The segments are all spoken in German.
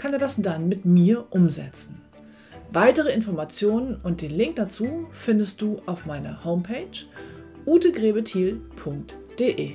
kann er das dann mit mir umsetzen. Weitere Informationen und den Link dazu findest du auf meiner Homepage utegrebethiel.de.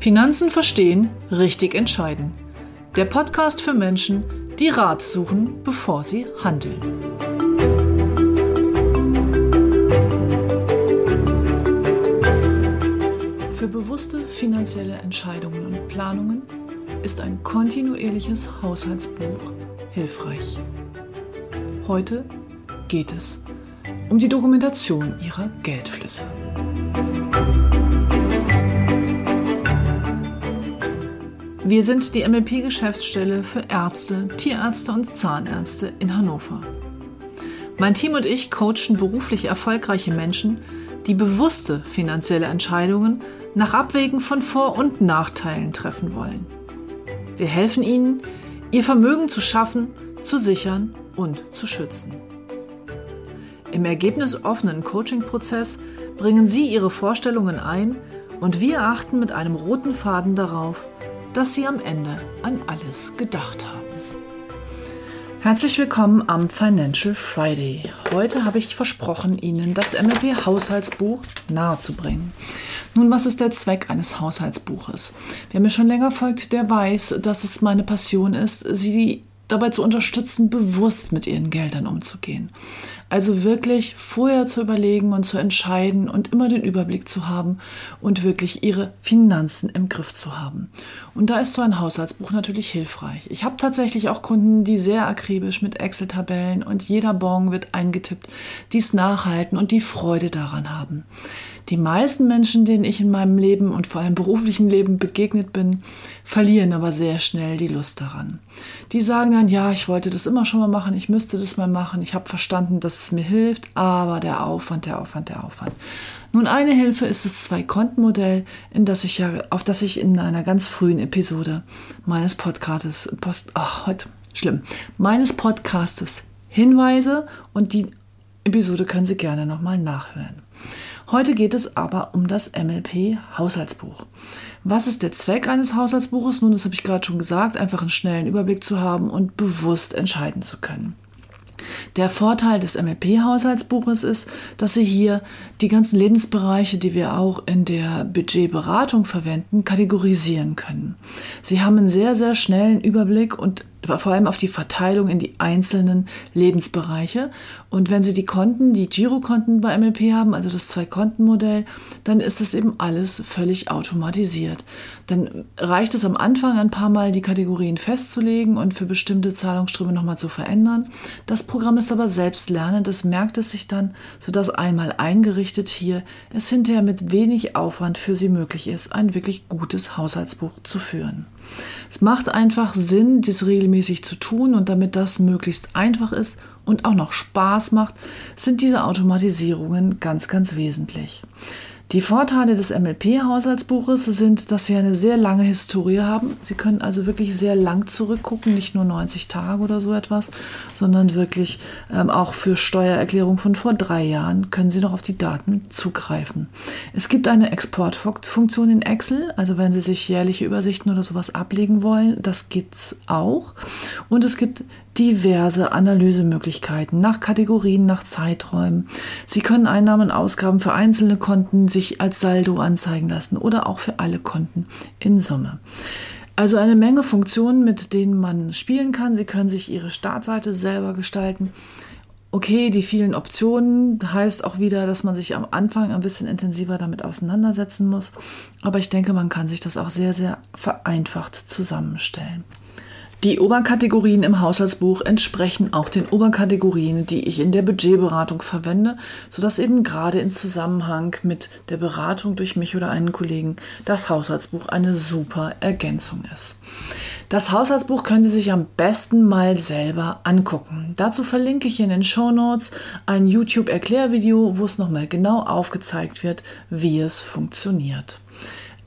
Finanzen verstehen, richtig entscheiden. Der Podcast für Menschen, die Rat suchen, bevor sie handeln. Für bewusste finanzielle Entscheidungen und Planungen ist ein kontinuierliches Haushaltsbuch hilfreich. Heute geht es um die Dokumentation ihrer Geldflüsse. Wir sind die MLP-Geschäftsstelle für Ärzte, Tierärzte und Zahnärzte in Hannover. Mein Team und ich coachen beruflich erfolgreiche Menschen, die bewusste finanzielle Entscheidungen nach Abwägen von Vor- und Nachteilen treffen wollen. Wir helfen ihnen, ihr Vermögen zu schaffen, zu sichern und zu schützen. Im ergebnisoffenen Coaching-Prozess bringen Sie Ihre Vorstellungen ein und wir achten mit einem roten Faden darauf, dass Sie am Ende an alles gedacht haben. Herzlich willkommen am Financial Friday. Heute habe ich versprochen, Ihnen das MLP Haushaltsbuch nahezubringen. Nun, was ist der Zweck eines Haushaltsbuches? Wer mir schon länger folgt, der weiß, dass es meine Passion ist, sie dabei zu unterstützen, bewusst mit ihren Geldern umzugehen. Also wirklich vorher zu überlegen und zu entscheiden und immer den Überblick zu haben und wirklich ihre Finanzen im Griff zu haben. Und da ist so ein Haushaltsbuch natürlich hilfreich. Ich habe tatsächlich auch Kunden, die sehr akribisch mit Excel-Tabellen und jeder Bon wird eingetippt, dies nachhalten und die Freude daran haben. Die meisten Menschen, denen ich in meinem Leben und vor allem beruflichen Leben begegnet bin, verlieren aber sehr schnell die Lust daran. Die sagen dann, ja, ich wollte das immer schon mal machen, ich müsste das mal machen, ich habe verstanden, dass es mir hilft, aber der Aufwand, der Aufwand, der Aufwand. Nun, eine Hilfe ist das Zwei-Konten-Modell, in das ich ja, auf das ich in einer ganz frühen Episode meines Podcastes, Post, ach, heute, schlimm, meines Podcastes hinweise und die Episode können Sie gerne nochmal nachhören. Heute geht es aber um das MLP Haushaltsbuch. Was ist der Zweck eines Haushaltsbuches? Nun, das habe ich gerade schon gesagt, einfach einen schnellen Überblick zu haben und bewusst entscheiden zu können. Der Vorteil des MLP-Haushaltsbuches ist, dass Sie hier die ganzen Lebensbereiche, die wir auch in der Budgetberatung verwenden, kategorisieren können. Sie haben einen sehr, sehr schnellen Überblick und vor allem auf die Verteilung in die einzelnen Lebensbereiche. Und wenn Sie die Konten, die Girokonten bei MLP haben, also das Zwei-Konten-Modell, dann ist das eben alles völlig automatisiert. Dann reicht es am Anfang ein paar Mal, die Kategorien festzulegen und für bestimmte Zahlungsströme nochmal zu verändern. Das Programm ist aber selbstlernend, das merkt es sich dann, sodass einmal eingerichtet hier es hinterher mit wenig Aufwand für Sie möglich ist, ein wirklich gutes Haushaltsbuch zu führen. Es macht einfach Sinn, dies regelmäßig zu tun und damit das möglichst einfach ist und auch noch Spaß macht, sind diese Automatisierungen ganz, ganz wesentlich. Die Vorteile des MLP-Haushaltsbuches sind, dass Sie eine sehr lange Historie haben. Sie können also wirklich sehr lang zurückgucken, nicht nur 90 Tage oder so etwas, sondern wirklich ähm, auch für Steuererklärung von vor drei Jahren können Sie noch auf die Daten zugreifen. Es gibt eine Exportfunktion in Excel, also wenn Sie sich jährliche Übersichten oder sowas ablegen wollen, das gibt's auch. Und es gibt diverse Analysemöglichkeiten nach Kategorien, nach Zeiträumen. Sie können Einnahmen und Ausgaben für einzelne Konten sich als Saldo anzeigen lassen oder auch für alle Konten in Summe. Also eine Menge Funktionen, mit denen man spielen kann. Sie können sich Ihre Startseite selber gestalten. Okay, die vielen Optionen heißt auch wieder, dass man sich am Anfang ein bisschen intensiver damit auseinandersetzen muss. Aber ich denke, man kann sich das auch sehr, sehr vereinfacht zusammenstellen. Die Oberkategorien im Haushaltsbuch entsprechen auch den Oberkategorien, die ich in der Budgetberatung verwende, sodass eben gerade in Zusammenhang mit der Beratung durch mich oder einen Kollegen das Haushaltsbuch eine super Ergänzung ist. Das Haushaltsbuch können Sie sich am besten mal selber angucken. Dazu verlinke ich in den Show Notes ein YouTube-Erklärvideo, wo es nochmal genau aufgezeigt wird, wie es funktioniert.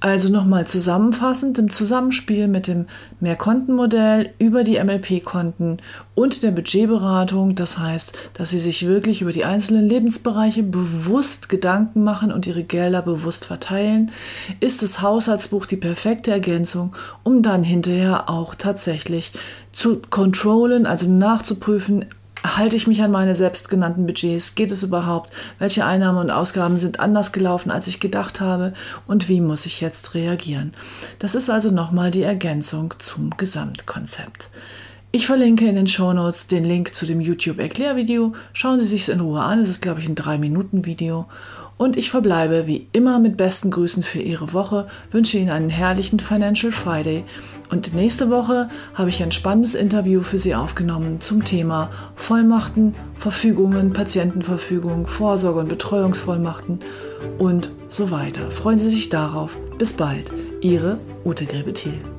Also nochmal zusammenfassend im Zusammenspiel mit dem Mehrkontenmodell über die MLP-Konten und der Budgetberatung. Das heißt, dass Sie sich wirklich über die einzelnen Lebensbereiche bewusst Gedanken machen und Ihre Gelder bewusst verteilen, ist das Haushaltsbuch die perfekte Ergänzung, um dann hinterher auch tatsächlich zu controllen, also nachzuprüfen, Halte ich mich an meine selbstgenannten Budgets? Geht es überhaupt? Welche Einnahmen und Ausgaben sind anders gelaufen, als ich gedacht habe? Und wie muss ich jetzt reagieren? Das ist also nochmal die Ergänzung zum Gesamtkonzept. Ich verlinke in den Shownotes den Link zu dem YouTube-Erklärvideo. Schauen Sie sich es in Ruhe an. Es ist, glaube ich, ein 3-Minuten-Video. Und ich verbleibe wie immer mit besten Grüßen für Ihre Woche, wünsche Ihnen einen herrlichen Financial Friday und nächste Woche habe ich ein spannendes Interview für Sie aufgenommen zum Thema Vollmachten, Verfügungen, Patientenverfügung, Vorsorge- und Betreuungsvollmachten und so weiter. Freuen Sie sich darauf. Bis bald. Ihre Ute Grebethiel.